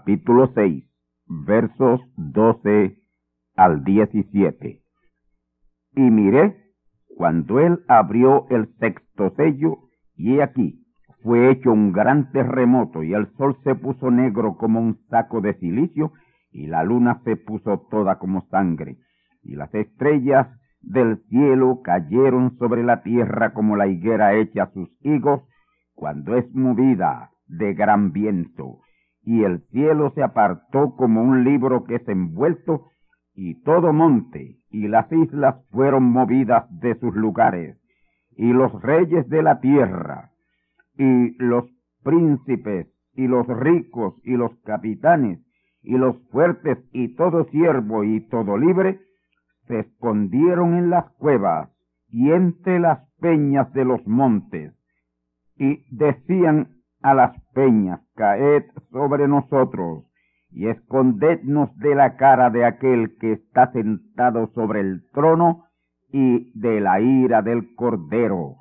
Capítulo 6, versos 12 al 17. Y miré cuando él abrió el sexto sello, y he aquí, fue hecho un gran terremoto, y el sol se puso negro como un saco de silicio, y la luna se puso toda como sangre, y las estrellas del cielo cayeron sobre la tierra como la higuera hecha sus higos, cuando es movida de gran viento, y el cielo se apartó como un libro que es envuelto, y todo monte y las islas fueron movidas de sus lugares, y los reyes de la tierra, y los príncipes, y los ricos, y los capitanes, y los fuertes, y todo siervo, y todo libre, se escondieron en las cuevas y entre las peñas de los montes, y decían a las peñas, caed sobre nosotros y escondednos de la cara de aquel que está sentado sobre el trono y de la ira del Cordero,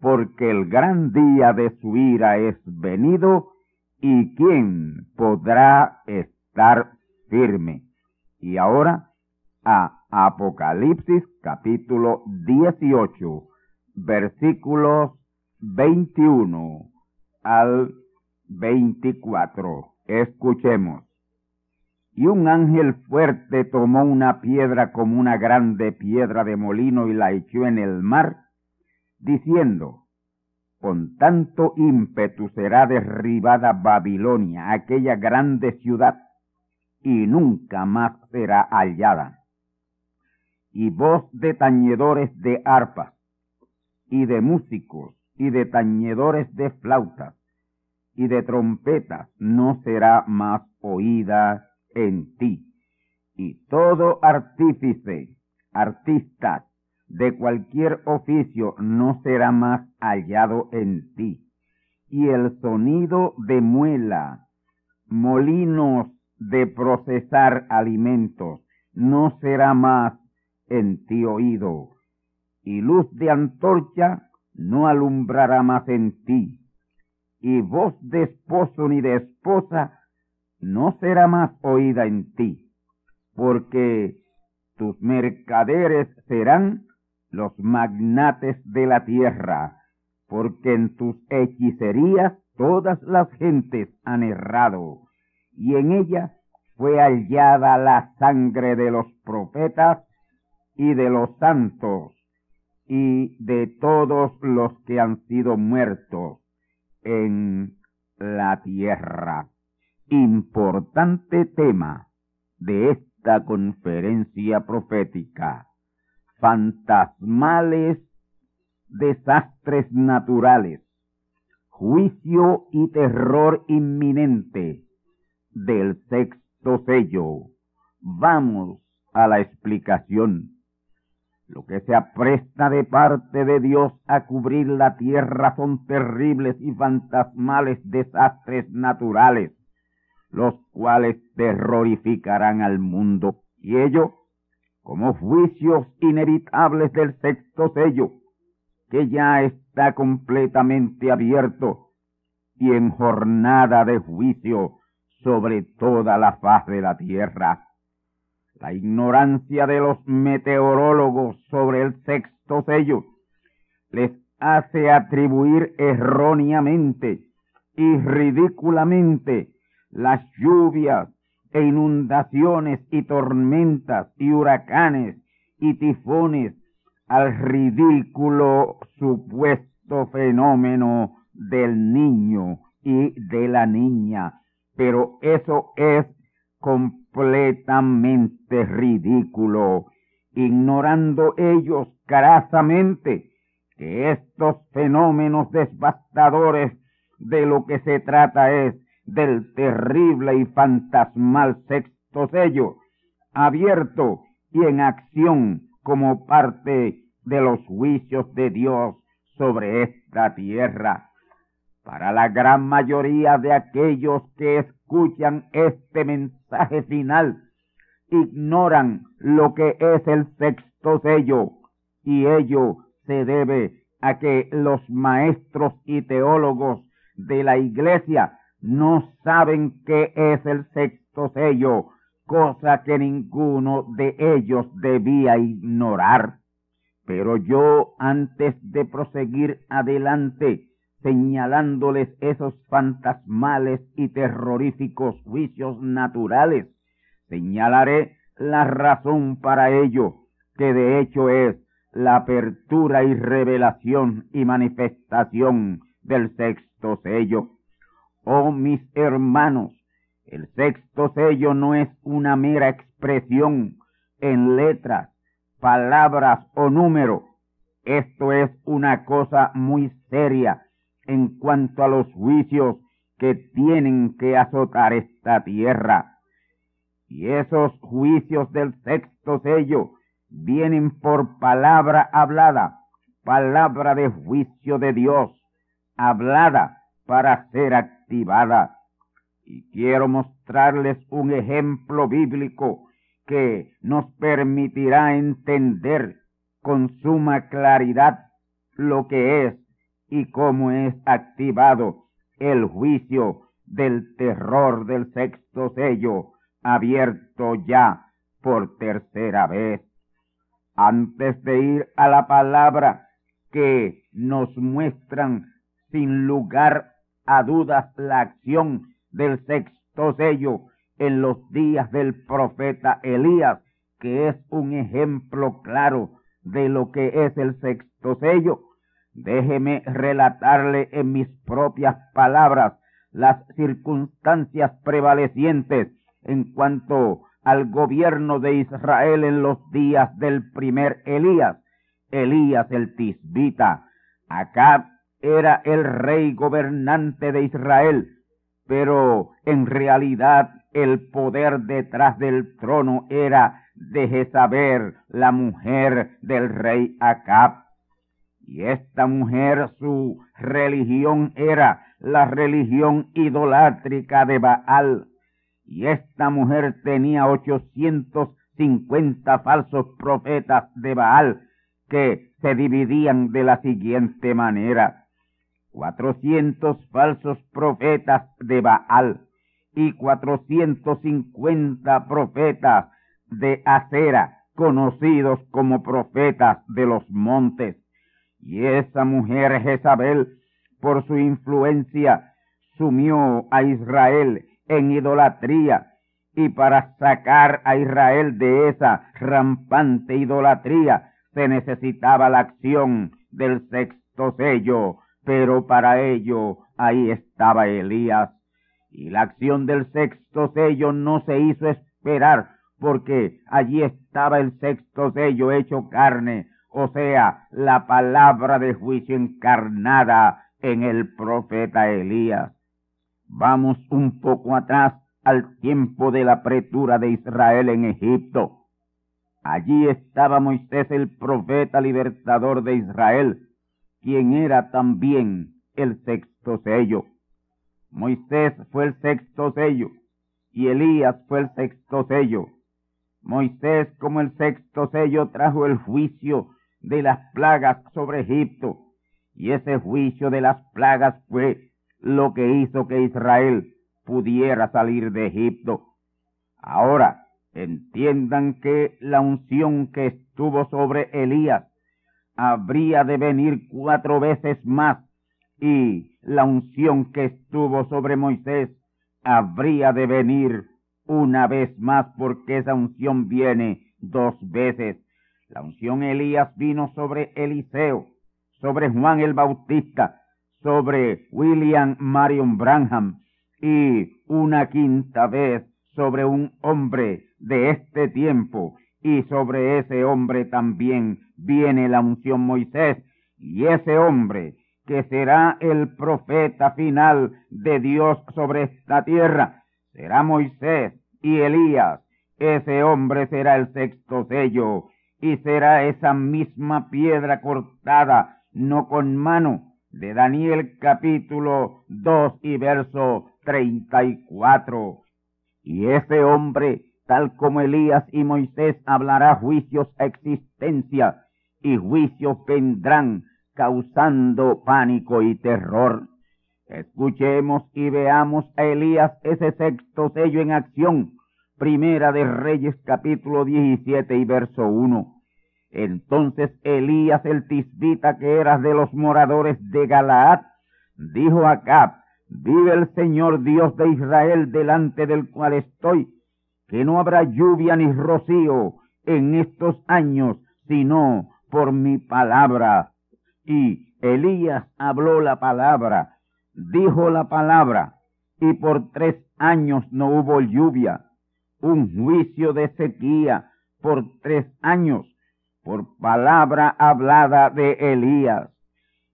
porque el gran día de su ira es venido, y quién podrá estar firme. Y ahora a Apocalipsis capítulo 18, versículos 21 al 24. Escuchemos. Y un ángel fuerte tomó una piedra como una grande piedra de molino y la echó en el mar, diciendo, con tanto ímpetu será derribada Babilonia, aquella grande ciudad, y nunca más será hallada. Y voz de tañedores de arpas, y de músicos, y de tañedores de flautas y de trompetas no será más oída en ti. Y todo artífice, artista de cualquier oficio no será más hallado en ti. Y el sonido de muela, molinos de procesar alimentos, no será más en ti oído. Y luz de antorcha no alumbrará más en ti, y voz de esposo ni de esposa no será más oída en ti, porque tus mercaderes serán los magnates de la tierra, porque en tus hechicerías todas las gentes han errado, y en ella fue hallada la sangre de los profetas y de los santos y de todos los que han sido muertos en la tierra. Importante tema de esta conferencia profética. Fantasmales desastres naturales, juicio y terror inminente del sexto sello. Vamos a la explicación. Lo que se apresta de parte de Dios a cubrir la tierra son terribles y fantasmales desastres naturales, los cuales terrorificarán al mundo. Y ello como juicios inevitables del sexto sello, que ya está completamente abierto y en jornada de juicio sobre toda la faz de la tierra. La ignorancia de los meteorólogos sobre el sexto sello les hace atribuir erróneamente y ridículamente las lluvias e inundaciones y tormentas y huracanes y tifones al ridículo supuesto fenómeno del niño y de la niña. Pero eso es completamente ridículo, ignorando ellos carazamente que estos fenómenos devastadores de lo que se trata es del terrible y fantasmal sexto sello, abierto y en acción como parte de los juicios de Dios sobre esta tierra. Para la gran mayoría de aquellos que escuchan este mensaje final, ignoran lo que es el sexto sello, y ello se debe a que los maestros y teólogos de la iglesia no saben qué es el sexto sello, cosa que ninguno de ellos debía ignorar. Pero yo, antes de proseguir adelante, señalándoles esos fantasmales y terroríficos juicios naturales, señalaré la razón para ello, que de hecho es la apertura y revelación y manifestación del sexto sello. Oh mis hermanos, el sexto sello no es una mera expresión en letras, palabras o número. Esto es una cosa muy seria en cuanto a los juicios que tienen que azotar esta tierra. Y esos juicios del sexto sello vienen por palabra hablada, palabra de juicio de Dios, hablada para ser activada. Y quiero mostrarles un ejemplo bíblico que nos permitirá entender con suma claridad lo que es y cómo es activado el juicio del terror del sexto sello abierto ya por tercera vez. Antes de ir a la palabra que nos muestran sin lugar a dudas la acción del sexto sello en los días del profeta Elías, que es un ejemplo claro de lo que es el sexto sello. Déjeme relatarle en mis propias palabras las circunstancias prevalecientes en cuanto al gobierno de Israel en los días del primer Elías, Elías el Tisbita. Acá era el rey gobernante de Israel, pero en realidad el poder detrás del trono era de Jezabel, la mujer del rey Acab. Y esta mujer, su religión era la religión idolátrica de Baal. Y esta mujer tenía 850 falsos profetas de Baal que se dividían de la siguiente manera cuatrocientos falsos profetas de Baal y cuatrocientos cincuenta profetas de Acera, conocidos como profetas de los montes. Y esa mujer Jezabel, por su influencia, sumió a Israel en idolatría, y para sacar a Israel de esa rampante idolatría se necesitaba la acción del sexto sello. Pero para ello ahí estaba Elías. Y la acción del sexto sello no se hizo esperar, porque allí estaba el sexto sello hecho carne, o sea, la palabra de juicio encarnada en el profeta Elías. Vamos un poco atrás al tiempo de la pretura de Israel en Egipto. Allí estaba Moisés el profeta libertador de Israel, quien era también el sexto sello. Moisés fue el sexto sello y Elías fue el sexto sello. Moisés como el sexto sello trajo el juicio de las plagas sobre Egipto y ese juicio de las plagas fue lo que hizo que Israel pudiera salir de Egipto. Ahora, entiendan que la unción que estuvo sobre Elías habría de venir cuatro veces más y la unción que estuvo sobre Moisés habría de venir una vez más porque esa unción viene dos veces. La unción Elías vino sobre Eliseo, sobre Juan el Bautista, sobre William Marion Branham y una quinta vez sobre un hombre de este tiempo y sobre ese hombre también viene la unción Moisés y ese hombre que será el profeta final de Dios sobre esta tierra será Moisés y Elías. Ese hombre será el sexto sello y será esa misma piedra cortada, no con mano, de Daniel capítulo 2 y verso 34. Y ese hombre, tal como Elías y Moisés, hablará juicios a existencia y juicios vendrán causando pánico y terror. Escuchemos y veamos a Elías ese sexto sello en acción. Primera de Reyes capítulo 17 y verso 1. Entonces Elías el tisbita que era de los moradores de Galaad, dijo a Acab, vive el Señor Dios de Israel delante del cual estoy, que no habrá lluvia ni rocío en estos años, sino por mi palabra. Y Elías habló la palabra, dijo la palabra, y por tres años no hubo lluvia un juicio de sequía por tres años por palabra hablada de Elías.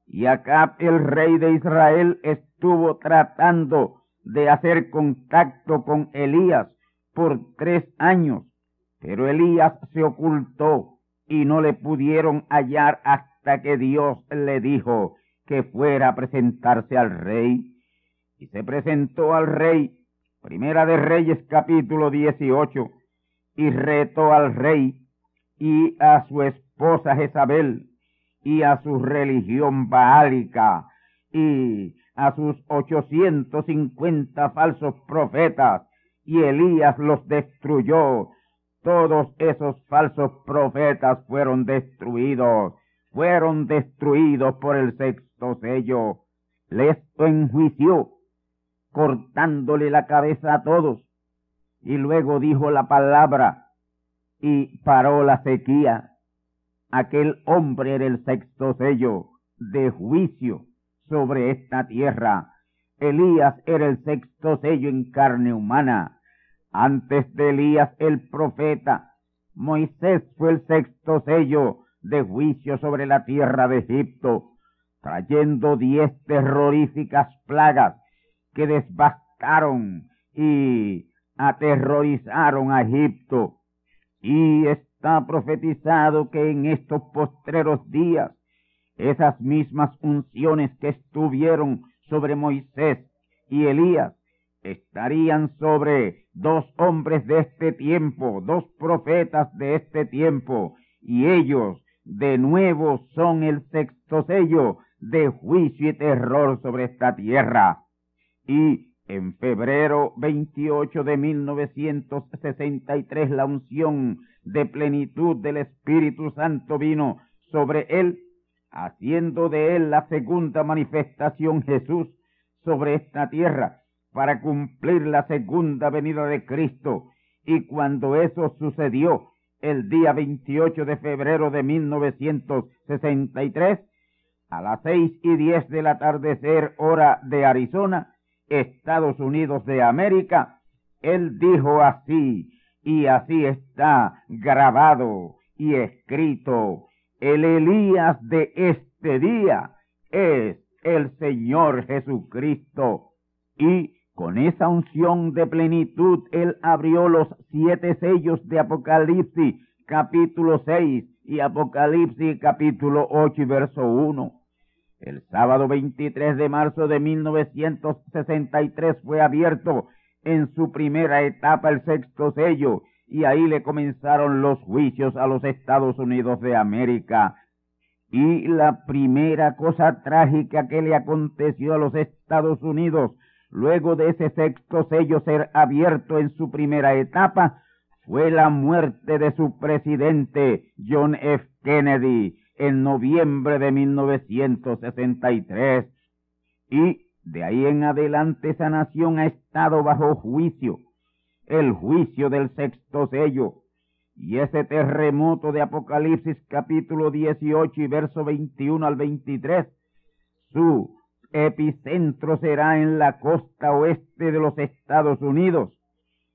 Y acá el rey de Israel estuvo tratando de hacer contacto con Elías por tres años, pero Elías se ocultó y no le pudieron hallar hasta que Dios le dijo que fuera a presentarse al rey. Y se presentó al rey Primera de Reyes capítulo 18, y retó al rey y a su esposa Jezabel y a su religión baálica y a sus ochocientos cincuenta falsos profetas y Elías los destruyó. Todos esos falsos profetas fueron destruidos, fueron destruidos por el sexto sello. Les enjuició cortándole la cabeza a todos. Y luego dijo la palabra y paró la sequía. Aquel hombre era el sexto sello de juicio sobre esta tierra. Elías era el sexto sello en carne humana. Antes de Elías el profeta, Moisés fue el sexto sello de juicio sobre la tierra de Egipto, trayendo diez terroríficas plagas que y aterrorizaron a Egipto. Y está profetizado que en estos postreros días esas mismas unciones que estuvieron sobre Moisés y Elías estarían sobre dos hombres de este tiempo, dos profetas de este tiempo, y ellos de nuevo son el sexto sello de juicio y terror sobre esta tierra y en febrero 28 de 1963 la unción de plenitud del Espíritu Santo vino sobre él, haciendo de él la segunda manifestación Jesús sobre esta tierra para cumplir la segunda venida de Cristo. Y cuando eso sucedió el día 28 de febrero de 1963, a las seis y diez del atardecer hora de Arizona, Estados Unidos de América, él dijo así, y así está grabado y escrito, el Elías de este día es el Señor Jesucristo. Y con esa unción de plenitud, Él abrió los siete sellos de Apocalipsis, capítulo 6, y Apocalipsis, capítulo 8 y verso 1. El sábado 23 de marzo de 1963 fue abierto en su primera etapa el sexto sello y ahí le comenzaron los juicios a los Estados Unidos de América. Y la primera cosa trágica que le aconteció a los Estados Unidos luego de ese sexto sello ser abierto en su primera etapa fue la muerte de su presidente John F. Kennedy en noviembre de 1963 y de ahí en adelante esa nación ha estado bajo juicio, el juicio del sexto sello. Y ese terremoto de Apocalipsis capítulo 18 y verso 21 al 23, su epicentro será en la costa oeste de los Estados Unidos.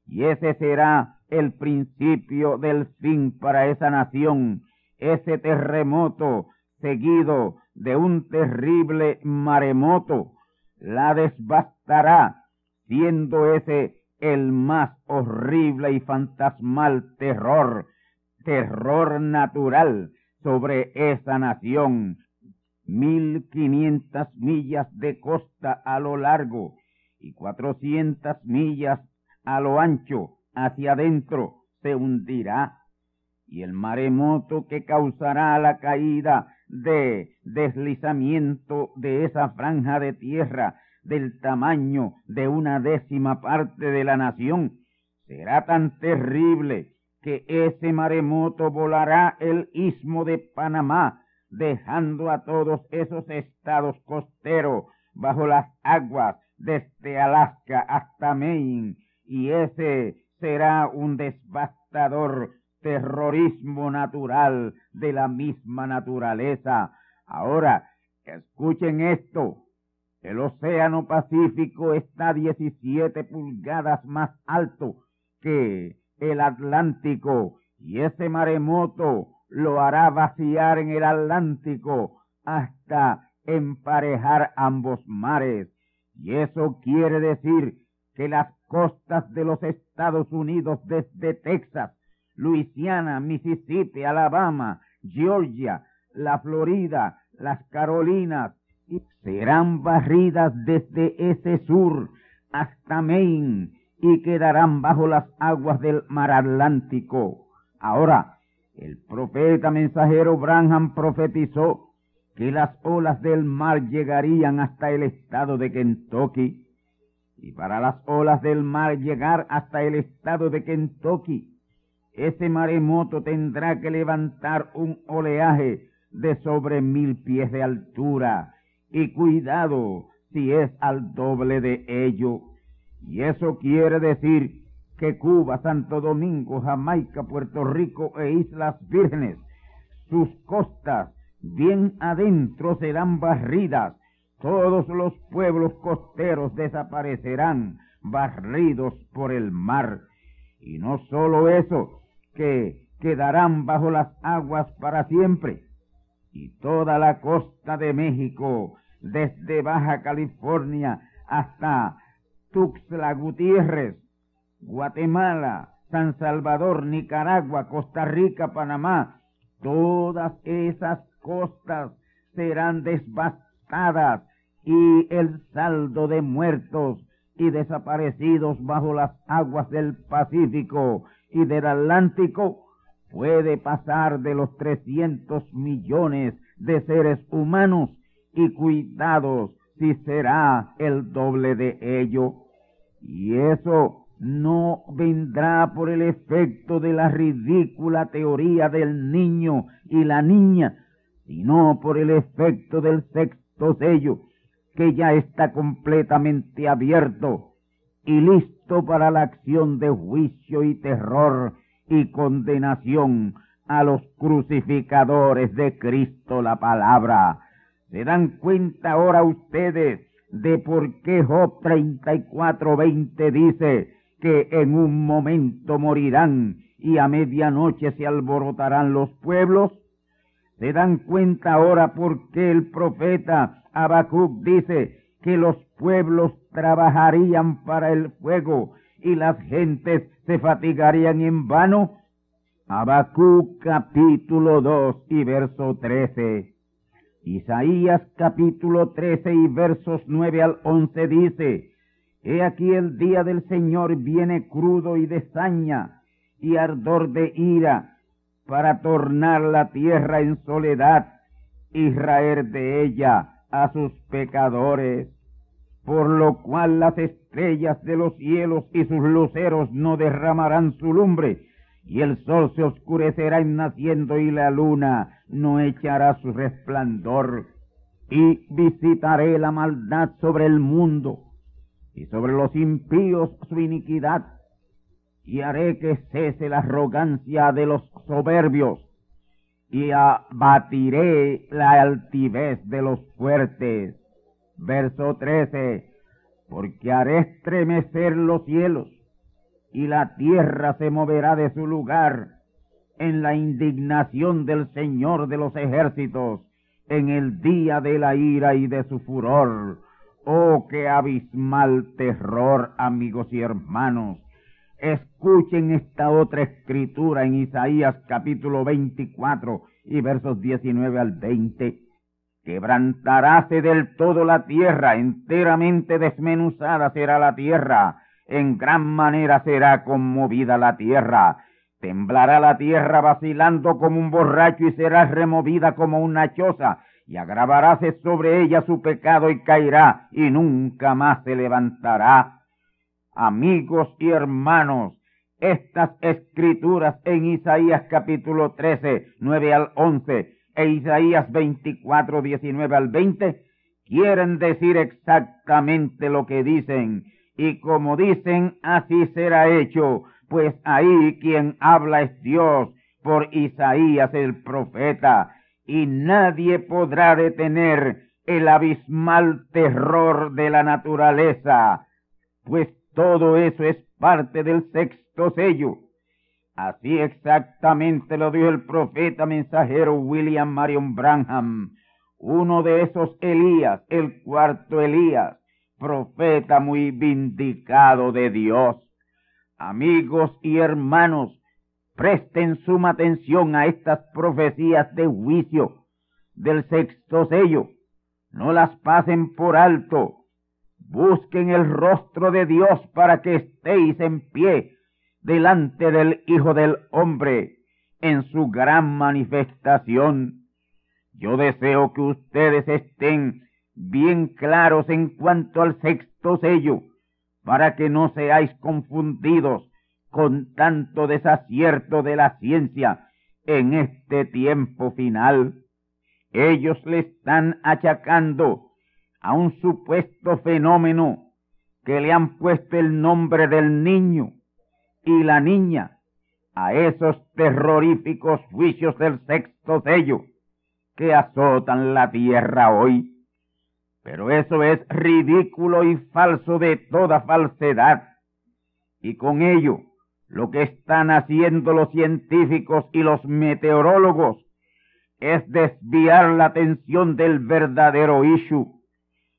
Y ese será el principio del fin para esa nación ese terremoto seguido de un terrible maremoto la desbastará, siendo ese el más horrible y fantasmal terror, terror natural sobre esa nación. Mil quinientas millas de costa a lo largo y cuatrocientas millas a lo ancho hacia adentro se hundirá y el maremoto que causará la caída de deslizamiento de esa franja de tierra del tamaño de una décima parte de la nación será tan terrible que ese maremoto volará el istmo de Panamá, dejando a todos esos estados costeros bajo las aguas desde Alaska hasta Maine, y ese será un devastador terrorismo natural de la misma naturaleza. Ahora, escuchen esto. El Océano Pacífico está 17 pulgadas más alto que el Atlántico y ese maremoto lo hará vaciar en el Atlántico hasta emparejar ambos mares. Y eso quiere decir que las costas de los Estados Unidos desde Texas Luisiana, Mississippi, Alabama, Georgia, la Florida, las Carolinas, serán barridas desde ese sur hasta Maine y quedarán bajo las aguas del mar Atlántico. Ahora, el profeta mensajero Branham profetizó que las olas del mar llegarían hasta el estado de Kentucky. Y para las olas del mar llegar hasta el estado de Kentucky, ese maremoto tendrá que levantar un oleaje de sobre mil pies de altura. Y cuidado si es al doble de ello. Y eso quiere decir que Cuba, Santo Domingo, Jamaica, Puerto Rico e Islas Vírgenes, sus costas bien adentro serán barridas. Todos los pueblos costeros desaparecerán, barridos por el mar. Y no solo eso, que quedarán bajo las aguas para siempre. Y toda la costa de México, desde Baja California hasta Tuxtla Gutiérrez, Guatemala, San Salvador, Nicaragua, Costa Rica, Panamá, todas esas costas serán devastadas y el saldo de muertos y desaparecidos bajo las aguas del Pacífico y del Atlántico puede pasar de los 300 millones de seres humanos y cuidados si será el doble de ello. Y eso no vendrá por el efecto de la ridícula teoría del niño y la niña, sino por el efecto del sexto sello, que ya está completamente abierto y listo para la acción de juicio y terror y condenación a los crucificadores de Cristo la palabra. ¿Se dan cuenta ahora ustedes de por qué Job 34:20 dice que en un momento morirán y a medianoche se alborotarán los pueblos? ¿Se dan cuenta ahora por qué el profeta Habacuc dice que los pueblos trabajarían para el fuego y las gentes se fatigarían en vano? Habacuc capítulo 2 y verso 13. Isaías capítulo 13 y versos 9 al 11 dice, He aquí el día del Señor viene crudo y de saña y ardor de ira para tornar la tierra en soledad y raer de ella a sus pecadores, por lo cual las estrellas de los cielos y sus luceros no derramarán su lumbre, y el sol se oscurecerá en naciendo y la luna no echará su resplandor, y visitaré la maldad sobre el mundo, y sobre los impíos su iniquidad, y haré que cese la arrogancia de los soberbios, y abatiré la altivez de los fuertes. Verso 13, porque haré estremecer los cielos, y la tierra se moverá de su lugar en la indignación del Señor de los ejércitos, en el día de la ira y de su furor. Oh, qué abismal terror, amigos y hermanos. Escuchen esta otra escritura en Isaías capítulo 24 y versos 19 al 20. Quebrantaráse del todo la tierra, enteramente desmenuzada será la tierra, en gran manera será conmovida la tierra. Temblará la tierra vacilando como un borracho y será removida como una choza, y agravaráse sobre ella su pecado y caerá, y nunca más se levantará. Amigos y hermanos, estas escrituras en Isaías capítulo 13, 9 al 11 e Isaías 24, 19 al 20 quieren decir exactamente lo que dicen y como dicen así será hecho, pues ahí quien habla es Dios por Isaías el profeta y nadie podrá detener el abismal terror de la naturaleza, pues todo eso es parte del sexto sello. Así exactamente lo dijo el profeta mensajero William Marion Branham, uno de esos Elías, el cuarto Elías, profeta muy vindicado de Dios. Amigos y hermanos, presten suma atención a estas profecías de juicio del sexto sello. No las pasen por alto. Busquen el rostro de Dios para que estéis en pie delante del Hijo del Hombre en su gran manifestación. Yo deseo que ustedes estén bien claros en cuanto al sexto sello, para que no seáis confundidos con tanto desacierto de la ciencia en este tiempo final. Ellos le están achacando a un supuesto fenómeno que le han puesto el nombre del niño y la niña a esos terroríficos juicios del sexto sello que azotan la tierra hoy. Pero eso es ridículo y falso de toda falsedad. Y con ello, lo que están haciendo los científicos y los meteorólogos es desviar la atención del verdadero issue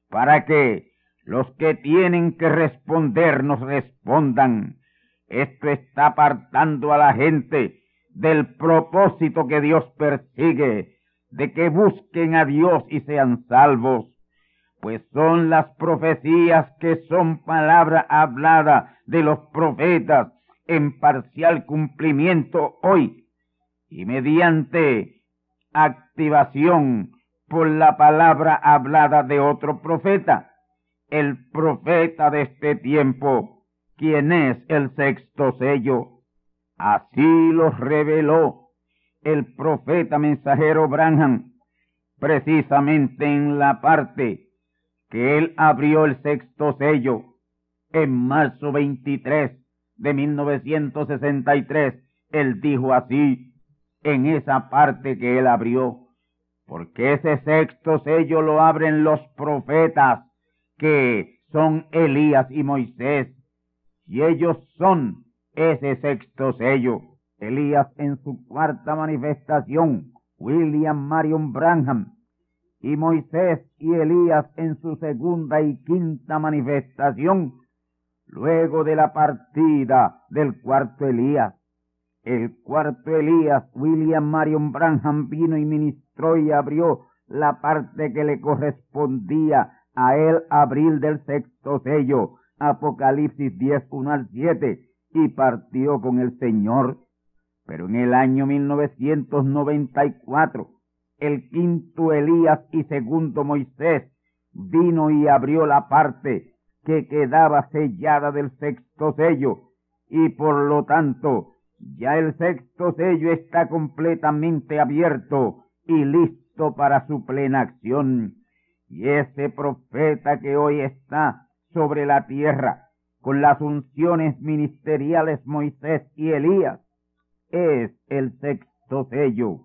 para que los que tienen que responder nos respondan esto está apartando a la gente del propósito que Dios persigue, de que busquen a Dios y sean salvos, pues son las profecías que son palabra hablada de los profetas en parcial cumplimiento hoy y mediante activación por la palabra hablada de otro profeta, el profeta de este tiempo quién es el sexto sello. Así los reveló el profeta mensajero Branham, precisamente en la parte que él abrió el sexto sello en marzo 23 de 1963. Él dijo así, en esa parte que él abrió, porque ese sexto sello lo abren los profetas que son Elías y Moisés y ellos son ese sexto sello. Elías en su cuarta manifestación, William Marion Branham y Moisés y Elías en su segunda y quinta manifestación, luego de la partida del cuarto Elías. El cuarto Elías, William Marion Branham, vino y ministró y abrió la parte que le correspondía a él abril del sexto sello, Apocalipsis 10, 1 al 7, y partió con el Señor. Pero en el año 1994, el quinto Elías y segundo Moisés vino y abrió la parte que quedaba sellada del sexto sello, y por lo tanto ya el sexto sello está completamente abierto y listo para su plena acción. Y ese profeta que hoy está sobre la tierra con las unciones ministeriales Moisés y Elías es el sexto sello.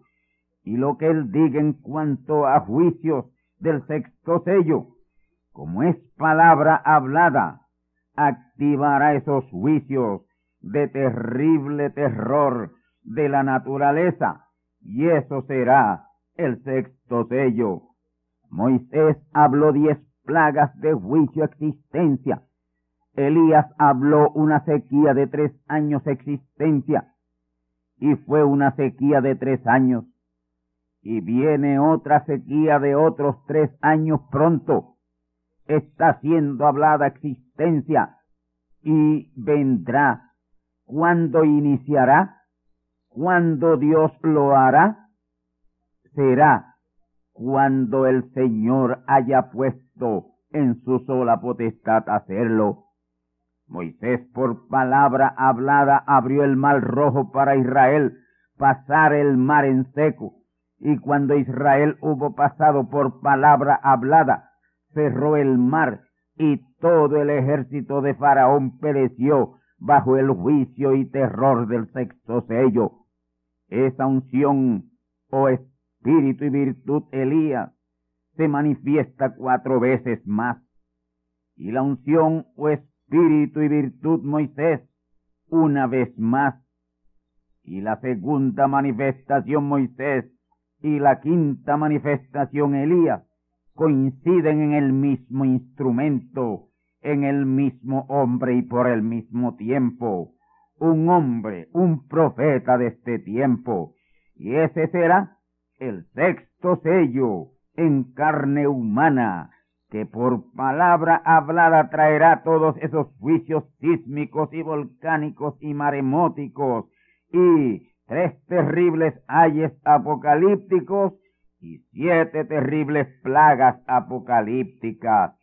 Y lo que él diga en cuanto a juicios del sexto sello, como es palabra hablada, activará esos juicios de terrible terror de la naturaleza, y eso será el sexto sello. Moisés habló diez plagas de juicio existencia. Elías habló una sequía de tres años existencia, y fue una sequía de tres años. Y viene otra sequía de otros tres años pronto. Está siendo hablada existencia y vendrá ¿Cuándo iniciará? ¿Cuándo Dios lo hará? Será cuando el Señor haya puesto en su sola potestad hacerlo. Moisés por palabra hablada abrió el mar rojo para Israel pasar el mar en seco. Y cuando Israel hubo pasado por palabra hablada, cerró el mar y todo el ejército de Faraón pereció bajo el juicio y terror del sexto sello. Esa unción, o oh espíritu y virtud Elías, se manifiesta cuatro veces más. Y la unción, o oh espíritu y virtud Moisés, una vez más. Y la segunda manifestación Moisés y la quinta manifestación Elías coinciden en el mismo instrumento en el mismo hombre y por el mismo tiempo. Un hombre, un profeta de este tiempo. Y ese será el sexto sello en carne humana, que por palabra hablada traerá todos esos juicios sísmicos y volcánicos y maremóticos y tres terribles ayes apocalípticos y siete terribles plagas apocalípticas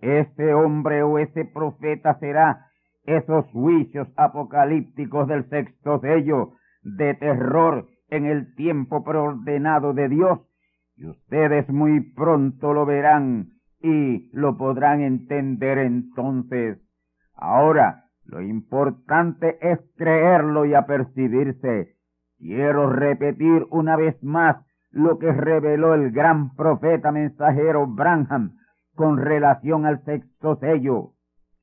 ese hombre o ese profeta será esos juicios apocalípticos del sexto sello de terror en el tiempo preordenado de Dios. Y ustedes muy pronto lo verán y lo podrán entender entonces. Ahora, lo importante es creerlo y apercibirse. Quiero repetir una vez más lo que reveló el gran profeta mensajero Branham con relación al sexto sello.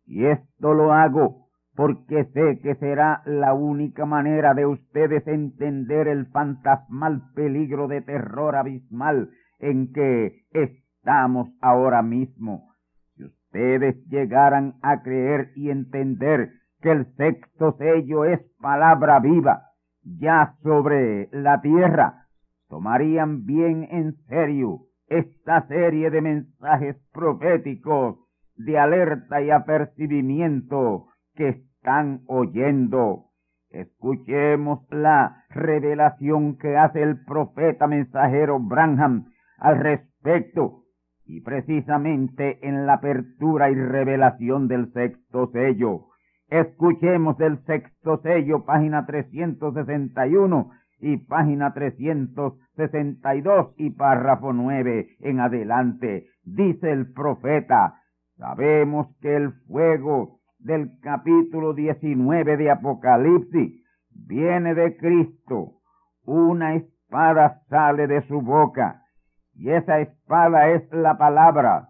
Y esto lo hago porque sé que será la única manera de ustedes entender el fantasmal peligro de terror abismal en que estamos ahora mismo. Si ustedes llegaran a creer y entender que el sexto sello es palabra viva ya sobre la tierra, tomarían bien en serio esta serie de mensajes proféticos de alerta y apercibimiento que están oyendo. Escuchemos la revelación que hace el profeta mensajero Branham al respecto y precisamente en la apertura y revelación del sexto sello. Escuchemos el sexto sello, página 361 y página 362 y párrafo 9 en adelante. Dice el profeta, sabemos que el fuego del capítulo 19 de Apocalipsis viene de Cristo. Una espada sale de su boca y esa espada es la palabra.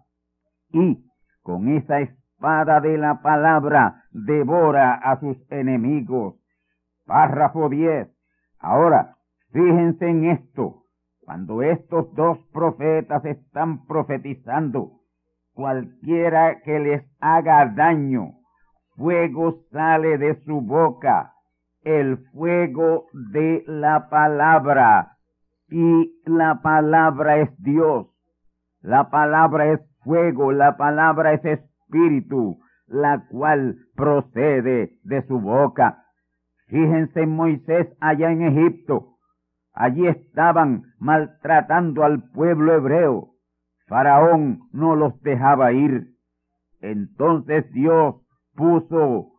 Y con esa espada de la palabra devora a sus enemigos. Párrafo 10 Ahora, fíjense en esto. Cuando estos dos profetas están profetizando, cualquiera que les haga daño, fuego sale de su boca, el fuego de la palabra, y la palabra es Dios, la palabra es fuego, la palabra es espíritu, la cual procede de su boca. Fíjense Moisés allá en Egipto. Allí estaban maltratando al pueblo hebreo. Faraón no los dejaba ir. Entonces Dios puso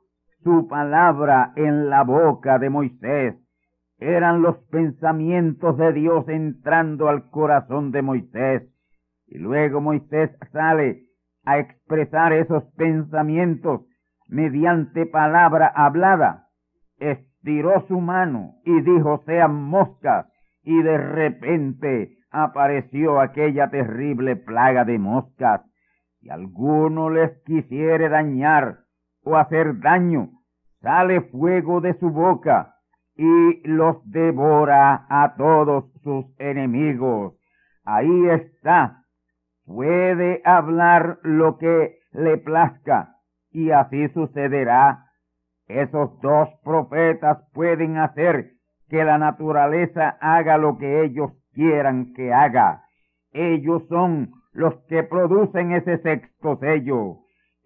su palabra en la boca de Moisés. Eran los pensamientos de Dios entrando al corazón de Moisés. Y luego Moisés sale a expresar esos pensamientos mediante palabra hablada estiró su mano y dijo sean moscas y de repente apareció aquella terrible plaga de moscas. Si alguno les quisiere dañar o hacer daño, sale fuego de su boca y los devora a todos sus enemigos. Ahí está. Puede hablar lo que le plazca y así sucederá esos dos profetas pueden hacer que la naturaleza haga lo que ellos quieran que haga. Ellos son los que producen ese sexto sello.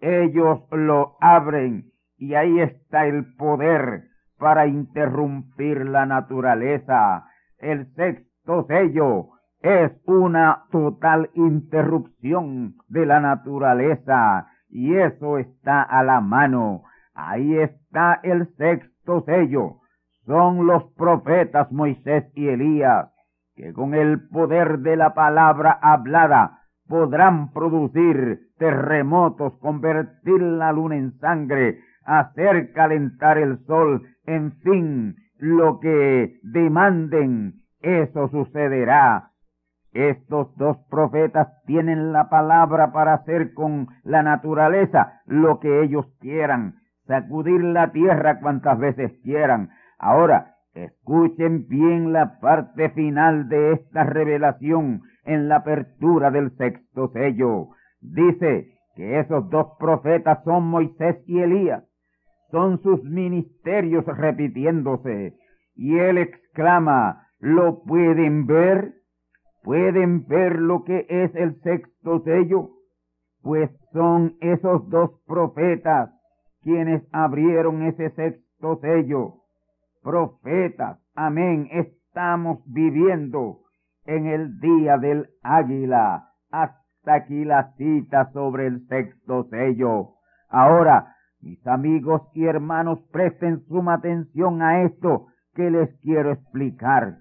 Ellos lo abren y ahí está el poder para interrumpir la naturaleza. El sexto sello es una total interrupción de la naturaleza y eso está a la mano. Ahí está el sexto sello. Son los profetas Moisés y Elías, que con el poder de la palabra hablada podrán producir terremotos, convertir la luna en sangre, hacer calentar el sol, en fin, lo que demanden, eso sucederá. Estos dos profetas tienen la palabra para hacer con la naturaleza lo que ellos quieran sacudir la tierra cuantas veces quieran. Ahora, escuchen bien la parte final de esta revelación en la apertura del sexto sello. Dice que esos dos profetas son Moisés y Elías. Son sus ministerios repitiéndose. Y él exclama, ¿lo pueden ver? ¿Pueden ver lo que es el sexto sello? Pues son esos dos profetas quienes abrieron ese sexto sello. Profetas, amén, estamos viviendo en el día del águila. Hasta aquí la cita sobre el sexto sello. Ahora, mis amigos y hermanos, presten suma atención a esto que les quiero explicar.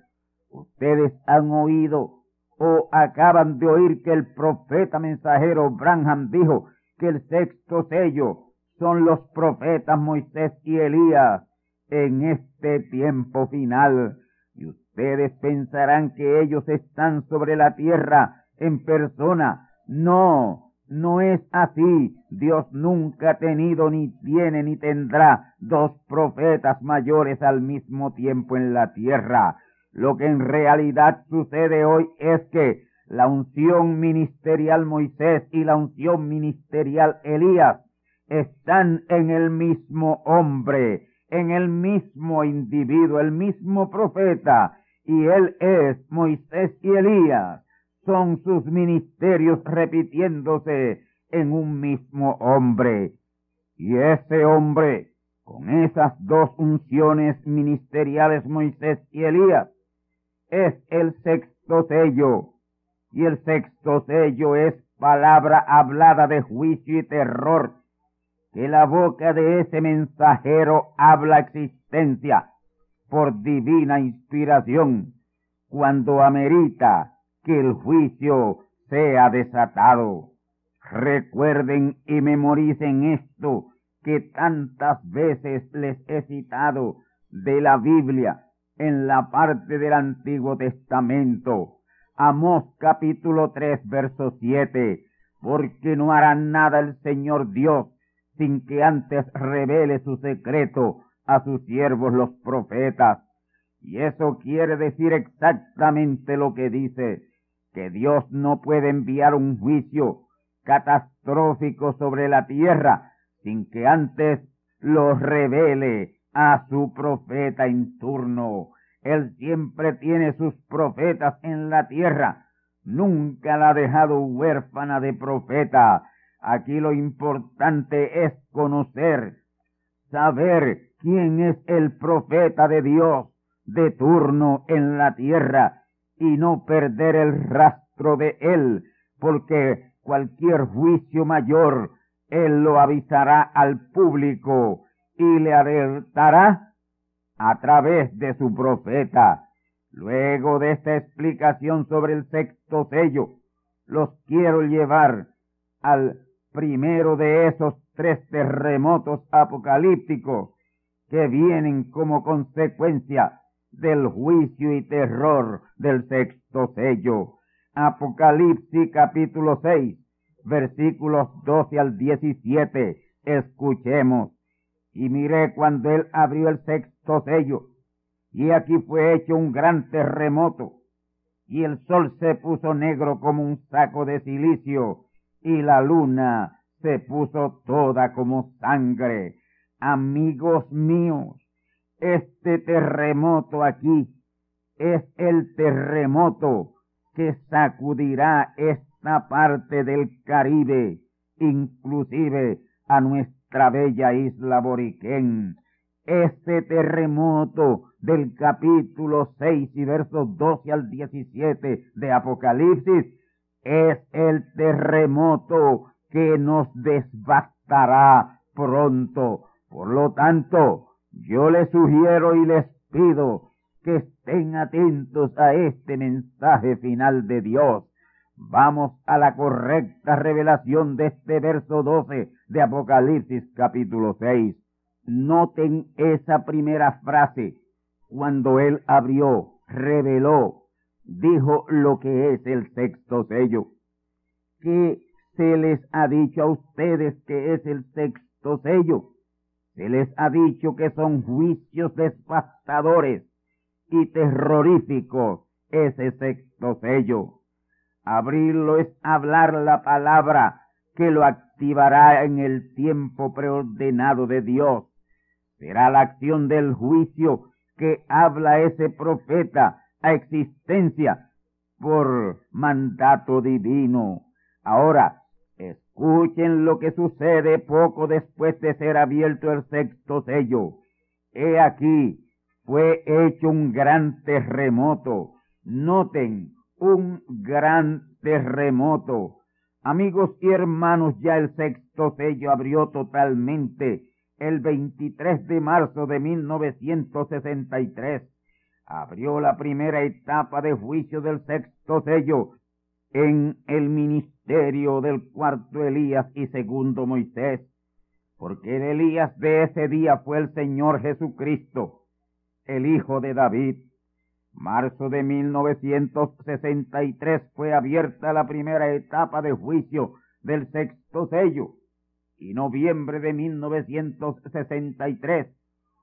Ustedes han oído o acaban de oír que el profeta mensajero Branham dijo que el sexto sello son los profetas Moisés y Elías en este tiempo final. Y ustedes pensarán que ellos están sobre la tierra en persona. No, no es así. Dios nunca ha tenido, ni tiene, ni tendrá dos profetas mayores al mismo tiempo en la tierra. Lo que en realidad sucede hoy es que la unción ministerial Moisés y la unción ministerial Elías están en el mismo hombre, en el mismo individuo, el mismo profeta, y él es Moisés y Elías. Son sus ministerios repitiéndose en un mismo hombre. Y ese hombre, con esas dos unciones ministeriales, Moisés y Elías, es el sexto sello. Y el sexto sello es palabra hablada de juicio y terror que la boca de ese mensajero habla existencia por divina inspiración cuando amerita que el juicio sea desatado. Recuerden y memoricen esto que tantas veces les he citado de la Biblia en la parte del Antiguo Testamento. Amós capítulo 3 verso 7. Porque no hará nada el Señor Dios sin que antes revele su secreto a sus siervos los profetas. Y eso quiere decir exactamente lo que dice, que Dios no puede enviar un juicio catastrófico sobre la tierra sin que antes lo revele a su profeta en turno. Él siempre tiene sus profetas en la tierra. Nunca la ha dejado huérfana de profeta. Aquí lo importante es conocer, saber quién es el profeta de Dios de turno en la tierra y no perder el rastro de él, porque cualquier juicio mayor él lo avisará al público y le alertará a través de su profeta. Luego de esta explicación sobre el sexto sello, los quiero llevar al primero de esos tres terremotos apocalípticos que vienen como consecuencia del juicio y terror del sexto sello. Apocalipsis capítulo 6, versículos 12 al 17. Escuchemos. Y miré cuando él abrió el sexto sello, y aquí fue hecho un gran terremoto, y el sol se puso negro como un saco de silicio, y la luna se puso toda como sangre. Amigos míos, este terremoto aquí es el terremoto que sacudirá esta parte del Caribe, inclusive a nuestra bella isla Boriquén. Este terremoto del capítulo 6 y versos 12 al 17 de Apocalipsis es el terremoto que nos desbastará pronto. Por lo tanto, yo les sugiero y les pido que estén atentos a este mensaje final de Dios. Vamos a la correcta revelación de este verso 12 de Apocalipsis capítulo 6. Noten esa primera frase. Cuando él abrió, reveló, dijo lo que es el sexto sello. ¿Qué se les ha dicho a ustedes que es el sexto sello? Se les ha dicho que son juicios devastadores y terroríficos ese sexto sello. Abrirlo es hablar la palabra que lo activará en el tiempo preordenado de Dios. Será la acción del juicio que habla ese profeta a existencia por mandato divino. Ahora, Escuchen lo que sucede poco después de ser abierto el sexto sello. He aquí, fue hecho un gran terremoto. Noten, un gran terremoto. Amigos y hermanos, ya el sexto sello abrió totalmente el 23 de marzo de 1963. Abrió la primera etapa de juicio del sexto sello en el ministerio del cuarto Elías y segundo Moisés, porque el Elías de ese día fue el Señor Jesucristo, el Hijo de David. Marzo de 1963 fue abierta la primera etapa de juicio del sexto sello y noviembre de 1963,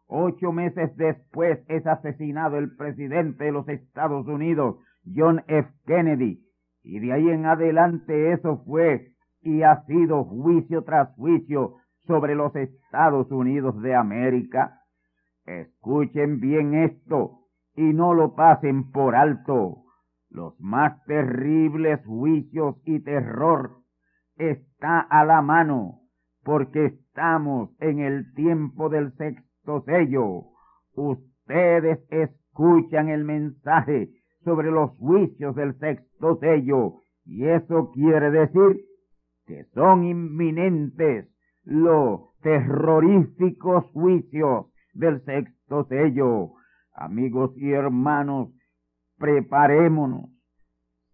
ocho meses después, es asesinado el presidente de los Estados Unidos, John F. Kennedy, y de ahí en adelante eso fue y ha sido juicio tras juicio sobre los Estados Unidos de América. Escuchen bien esto y no lo pasen por alto. Los más terribles juicios y terror está a la mano porque estamos en el tiempo del sexto sello. Ustedes escuchan el mensaje sobre los juicios del sexto sello. Y eso quiere decir que son inminentes los terroríficos juicios del sexto sello. Amigos y hermanos, preparémonos.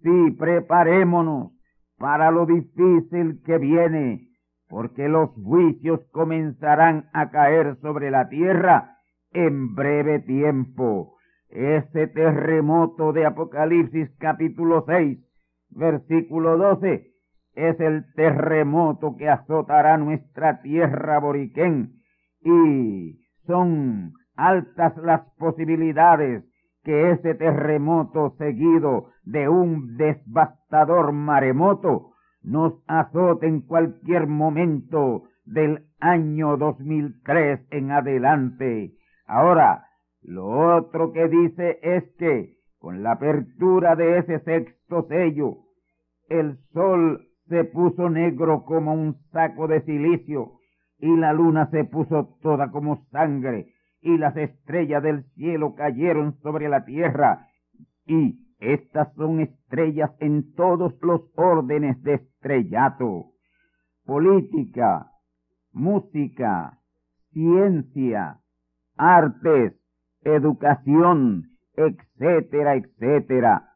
Sí, preparémonos para lo difícil que viene, porque los juicios comenzarán a caer sobre la tierra en breve tiempo. Ese terremoto de Apocalipsis capítulo 6, versículo 12, es el terremoto que azotará nuestra tierra boriquén y son altas las posibilidades que ese terremoto seguido de un devastador maremoto nos azote en cualquier momento del año 2003 en adelante. Ahora, lo otro que dice es que con la apertura de ese sexto sello, el sol se puso negro como un saco de silicio y la luna se puso toda como sangre y las estrellas del cielo cayeron sobre la tierra y estas son estrellas en todos los órdenes de estrellato. Política, música, ciencia, artes, educación, etcétera, etcétera.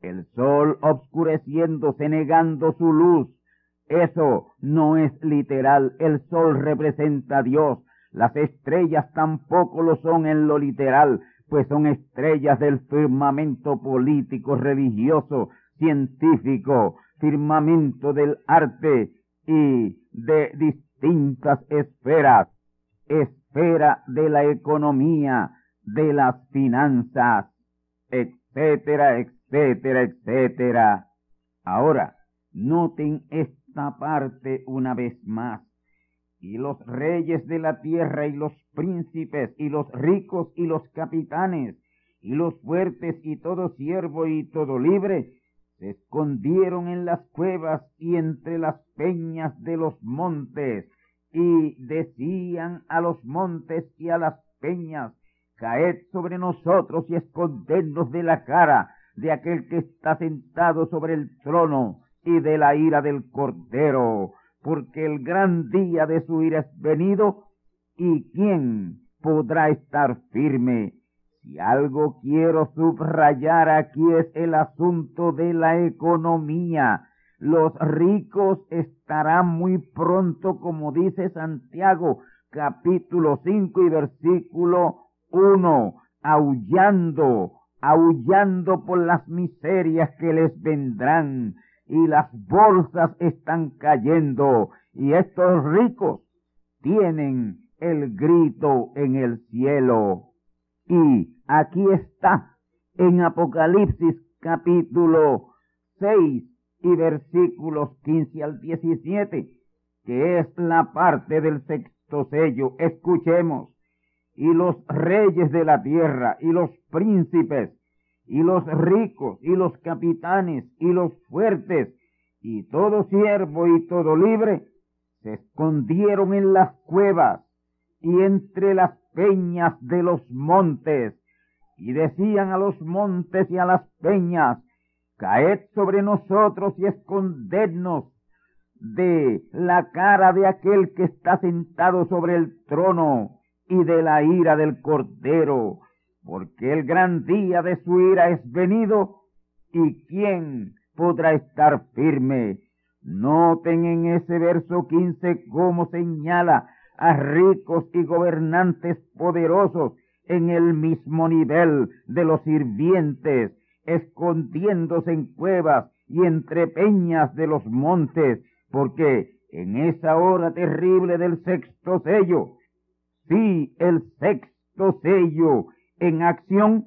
El sol obscureciéndose negando su luz. Eso no es literal. El sol representa a Dios. Las estrellas tampoco lo son en lo literal, pues son estrellas del firmamento político, religioso, científico, firmamento del arte y de distintas esferas. Esfera de la economía, de las finanzas, etcétera, etcétera, etcétera. Ahora, noten esta parte una vez más. Y los reyes de la tierra y los príncipes y los ricos y los capitanes y los fuertes y todo siervo y todo libre se escondieron en las cuevas y entre las peñas de los montes y decían a los montes y a las peñas caed sobre nosotros y escondernos de la cara de aquel que está sentado sobre el trono y de la ira del Cordero, porque el gran día de su ira es venido, y quién podrá estar firme. Si algo quiero subrayar aquí es el asunto de la economía. Los ricos estarán muy pronto, como dice Santiago, capítulo 5 y versículo uno aullando, aullando por las miserias que les vendrán, y las bolsas están cayendo, y estos ricos tienen el grito en el cielo. Y aquí está, en Apocalipsis capítulo 6 y versículos 15 al 17, que es la parte del sexto sello. Escuchemos y los reyes de la tierra, y los príncipes, y los ricos, y los capitanes, y los fuertes, y todo siervo y todo libre, se escondieron en las cuevas y entre las peñas de los montes, y decían a los montes y a las peñas, caed sobre nosotros y escondednos de la cara de aquel que está sentado sobre el trono y de la ira del Cordero, porque el gran día de su ira es venido, y quién podrá estar firme. Noten en ese verso 15 cómo señala a ricos y gobernantes poderosos en el mismo nivel de los sirvientes, escondiéndose en cuevas y entre peñas de los montes, porque en esa hora terrible del sexto sello, Sí, el sexto sello en acción,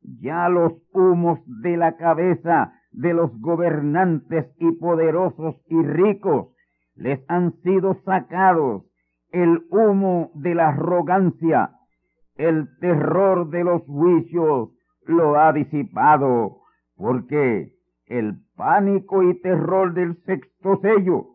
ya los humos de la cabeza de los gobernantes y poderosos y ricos les han sido sacados, el humo de la arrogancia, el terror de los juicios lo ha disipado, porque el pánico y terror del sexto sello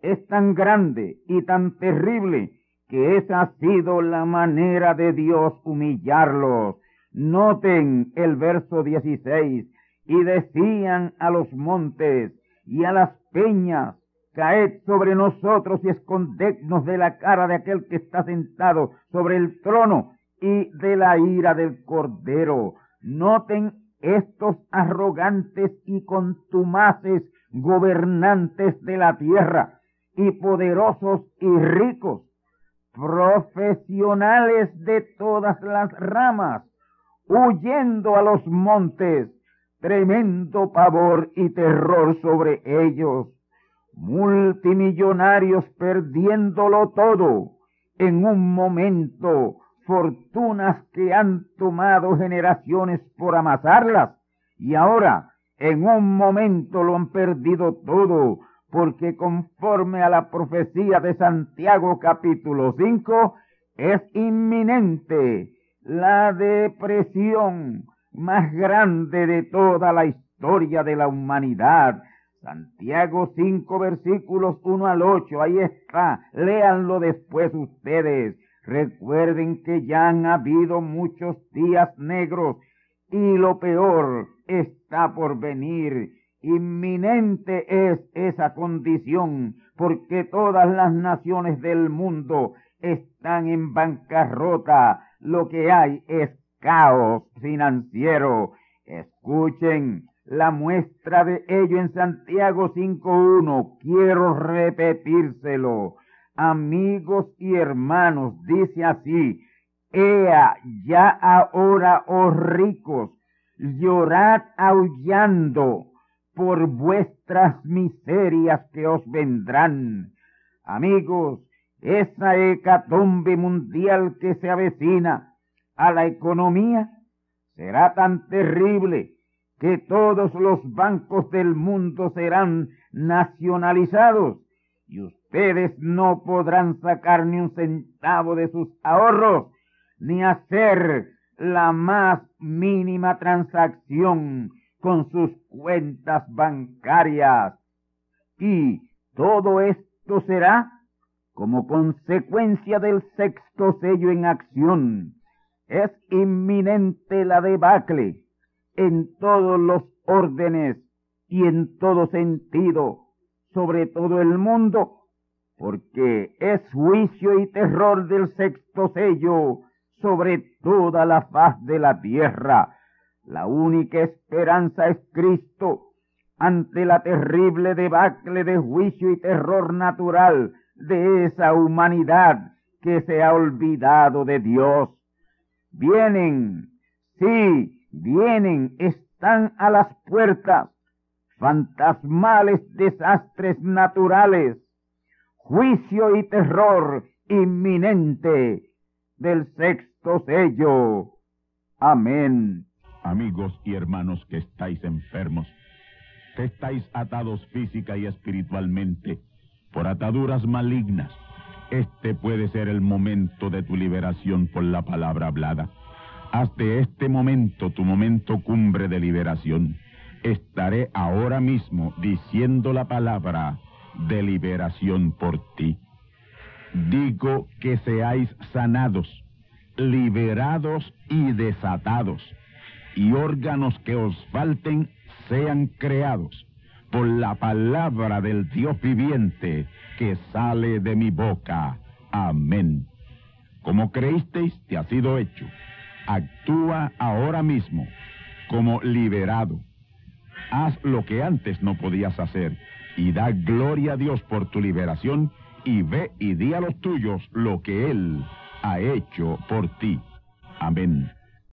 es tan grande y tan terrible que esa ha sido la manera de Dios humillarlos. Noten el verso 16, y decían a los montes y a las peñas, caed sobre nosotros y escondednos de la cara de aquel que está sentado sobre el trono y de la ira del cordero. Noten estos arrogantes y contumaces gobernantes de la tierra y poderosos y ricos profesionales de todas las ramas, huyendo a los montes, tremendo pavor y terror sobre ellos, multimillonarios perdiéndolo todo, en un momento fortunas que han tomado generaciones por amasarlas y ahora en un momento lo han perdido todo, porque conforme a la profecía de Santiago capítulo 5, es inminente la depresión más grande de toda la historia de la humanidad. Santiago 5 versículos 1 al 8, ahí está, léanlo después ustedes. Recuerden que ya han habido muchos días negros y lo peor está por venir. Inminente es esa condición porque todas las naciones del mundo están en bancarrota. Lo que hay es caos financiero. Escuchen la muestra de ello en Santiago 5.1. Quiero repetírselo. Amigos y hermanos, dice así, Ea, ya ahora, oh ricos, llorad aullando por vuestras miserias que os vendrán. Amigos, esa hecatombe mundial que se avecina a la economía será tan terrible que todos los bancos del mundo serán nacionalizados y ustedes no podrán sacar ni un centavo de sus ahorros ni hacer la más mínima transacción con sus cuentas bancarias. Y todo esto será como consecuencia del sexto sello en acción. Es inminente la debacle en todos los órdenes y en todo sentido, sobre todo el mundo, porque es juicio y terror del sexto sello sobre toda la faz de la tierra. La única esperanza es Cristo ante la terrible debacle de juicio y terror natural de esa humanidad que se ha olvidado de Dios. Vienen, sí, vienen, están a las puertas fantasmales desastres naturales, juicio y terror inminente del sexto sello. Amén. Amigos y hermanos que estáis enfermos, que estáis atados física y espiritualmente por ataduras malignas, este puede ser el momento de tu liberación por la palabra hablada. Hasta este momento, tu momento cumbre de liberación. Estaré ahora mismo diciendo la palabra de liberación por ti. Digo que seáis sanados, liberados y desatados, y órganos que os falten sean creados por la palabra del Dios viviente que sale de mi boca. Amén. Como creísteis, te ha sido hecho. Actúa ahora mismo como liberado. Haz lo que antes no podías hacer y da gloria a Dios por tu liberación y ve y di a los tuyos lo que Él ha hecho por ti. Amén.